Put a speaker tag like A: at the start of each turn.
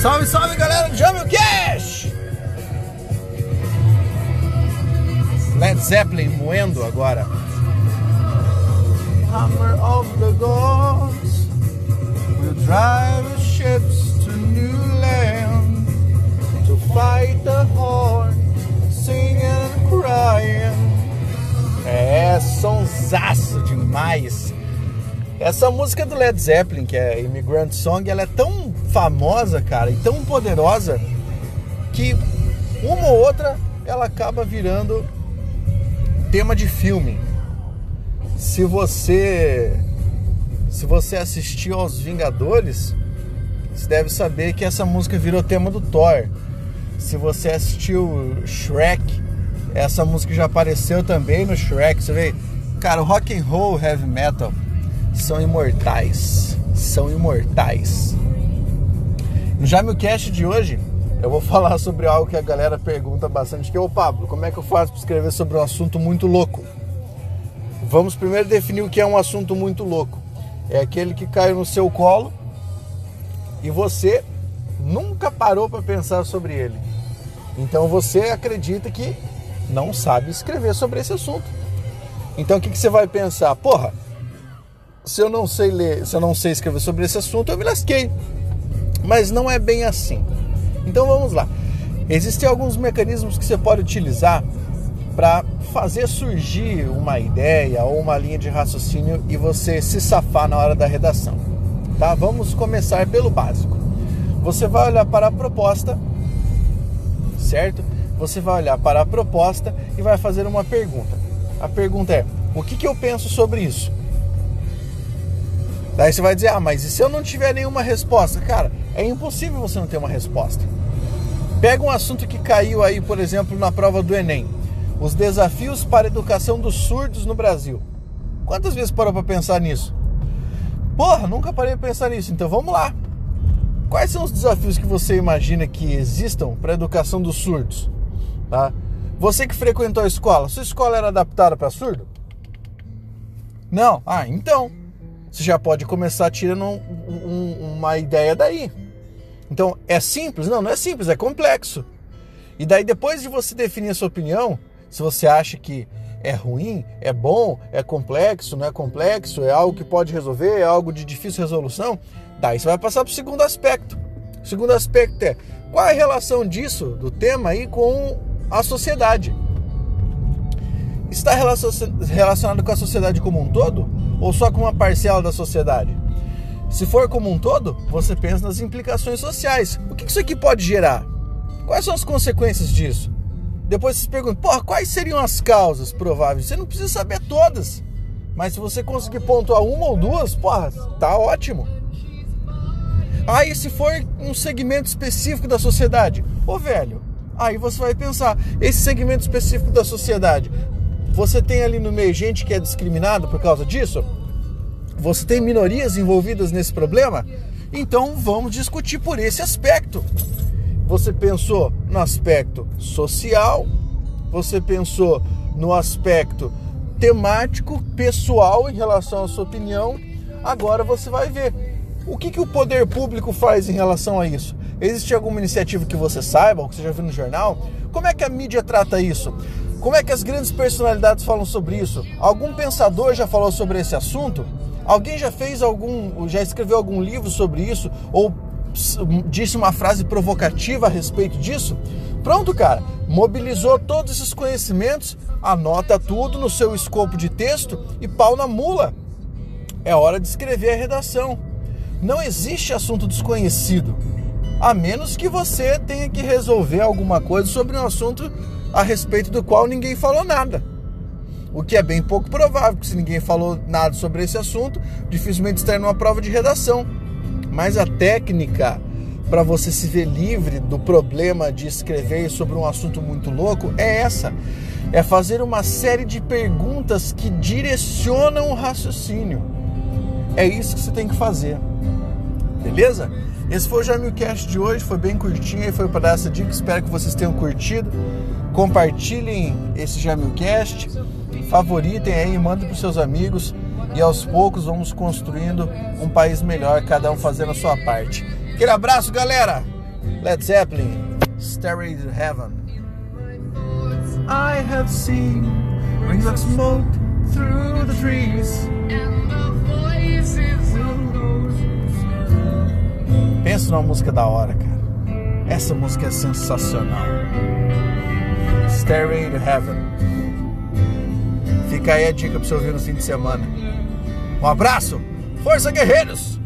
A: Salve, salve galera do Jamil Cash! Led Zeppelin moendo agora. Hammer of the gods will drive the ships to new land to fight the horn, singing and crying. É, sonsaço demais. Essa música do Led Zeppelin, que é Immigrant Song, ela é tão famosa, cara, e tão poderosa que uma ou outra ela acaba virando tema de filme. Se você se você assistiu aos Vingadores, você deve saber que essa música virou tema do Thor. Se você assistiu Shrek, essa música já apareceu também no Shrek. Você vê, cara, rock and roll, heavy metal são imortais. São imortais. No Jamilcast de hoje, eu vou falar sobre algo que a galera pergunta bastante, que é o Pablo, como é que eu faço para escrever sobre um assunto muito louco? Vamos primeiro definir o que é um assunto muito louco. É aquele que caiu no seu colo e você nunca parou para pensar sobre ele. Então você acredita que não sabe escrever sobre esse assunto. Então o que, que você vai pensar? Porra, se eu não sei ler, se eu não sei escrever sobre esse assunto, eu me lasquei. Mas não é bem assim. Então vamos lá. Existem alguns mecanismos que você pode utilizar para fazer surgir uma ideia ou uma linha de raciocínio e você se safar na hora da redação. Tá? Vamos começar pelo básico. Você vai olhar para a proposta, certo? Você vai olhar para a proposta e vai fazer uma pergunta. A pergunta é: o que, que eu penso sobre isso? Daí você vai dizer: ah, mas e se eu não tiver nenhuma resposta? Cara, é impossível você não ter uma resposta. Pega um assunto que caiu aí, por exemplo, na prova do Enem: os desafios para a educação dos surdos no Brasil. Quantas vezes parou para pensar nisso? Porra, nunca parei para pensar nisso. Então vamos lá. Quais são os desafios que você imagina que existam para a educação dos surdos? Tá? Você que frequentou a escola, sua escola era adaptada para surdo? Não? Ah, então você já pode começar tirando um, um, uma ideia daí. Então é simples? Não, não é simples, é complexo. E daí depois de você definir a sua opinião, se você acha que é ruim, é bom, é complexo, não é complexo, é algo que pode resolver, é algo de difícil resolução, daí você vai passar para o segundo aspecto. O segundo aspecto é qual é a relação disso, do tema aí, com a sociedade. Está relacionado com a sociedade como um todo ou só com uma parcela da sociedade? Se for como um todo, você pensa nas implicações sociais. O que isso aqui pode gerar? Quais são as consequências disso? Depois você se pergunta, porra, quais seriam as causas prováveis? Você não precisa saber todas. Mas se você conseguir pontuar uma ou duas, porra, tá ótimo. E se for um segmento específico da sociedade? Ô velho, Aí você vai pensar, esse segmento específico da sociedade, você tem ali no meio gente que é discriminada por causa disso? Você tem minorias envolvidas nesse problema? Então vamos discutir por esse aspecto. Você pensou no aspecto social, você pensou no aspecto temático, pessoal em relação à sua opinião. Agora você vai ver o que, que o poder público faz em relação a isso? Existe alguma iniciativa que você saiba, ou que você já viu no jornal? Como é que a mídia trata isso? Como é que as grandes personalidades falam sobre isso? Algum pensador já falou sobre esse assunto? Alguém já fez algum, já escreveu algum livro sobre isso? Ou disse uma frase provocativa a respeito disso? Pronto, cara, mobilizou todos esses conhecimentos, anota tudo no seu escopo de texto e pau na mula. É hora de escrever a redação. Não existe assunto desconhecido, a menos que você tenha que resolver alguma coisa sobre um assunto a respeito do qual ninguém falou nada. O que é bem pouco provável, porque se ninguém falou nada sobre esse assunto, dificilmente está numa prova de redação. Mas a técnica para você se ver livre do problema de escrever sobre um assunto muito louco é essa: é fazer uma série de perguntas que direcionam o raciocínio. É isso que você tem que fazer. Beleza? Esse foi o Jamilcast de hoje, foi bem curtinho e foi para essa dica. Espero que vocês tenham curtido. Compartilhem esse Jamilcast, favoritem aí, mandem para seus amigos e aos poucos vamos construindo um país melhor, cada um fazendo a sua parte. Aquele abraço, galera! Led Zeppelin, Stairway to Heaven. I have seen rings of smoke through the trees. Pensa numa música da hora, cara. Essa música é sensacional. Stairway to Heaven. Fica aí a dica pra você ouvir no fim de semana. Um abraço! Força, guerreiros!